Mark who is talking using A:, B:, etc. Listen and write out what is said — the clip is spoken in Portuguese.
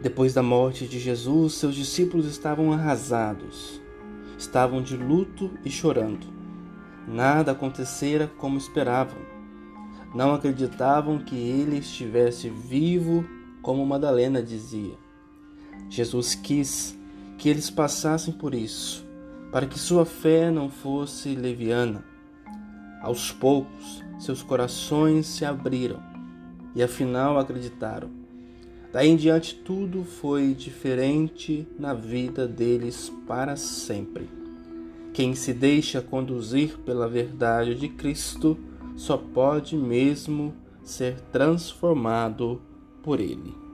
A: Depois da morte de Jesus, seus discípulos estavam arrasados, estavam de luto e chorando. Nada acontecera como esperavam. Não acreditavam que ele estivesse vivo, como Madalena dizia. Jesus quis que eles passassem por isso, para que sua fé não fosse leviana. Aos poucos, seus corações se abriram e afinal acreditaram. Daí em diante, tudo foi diferente na vida deles para sempre. Quem se deixa conduzir pela verdade de Cristo só pode mesmo ser transformado por Ele.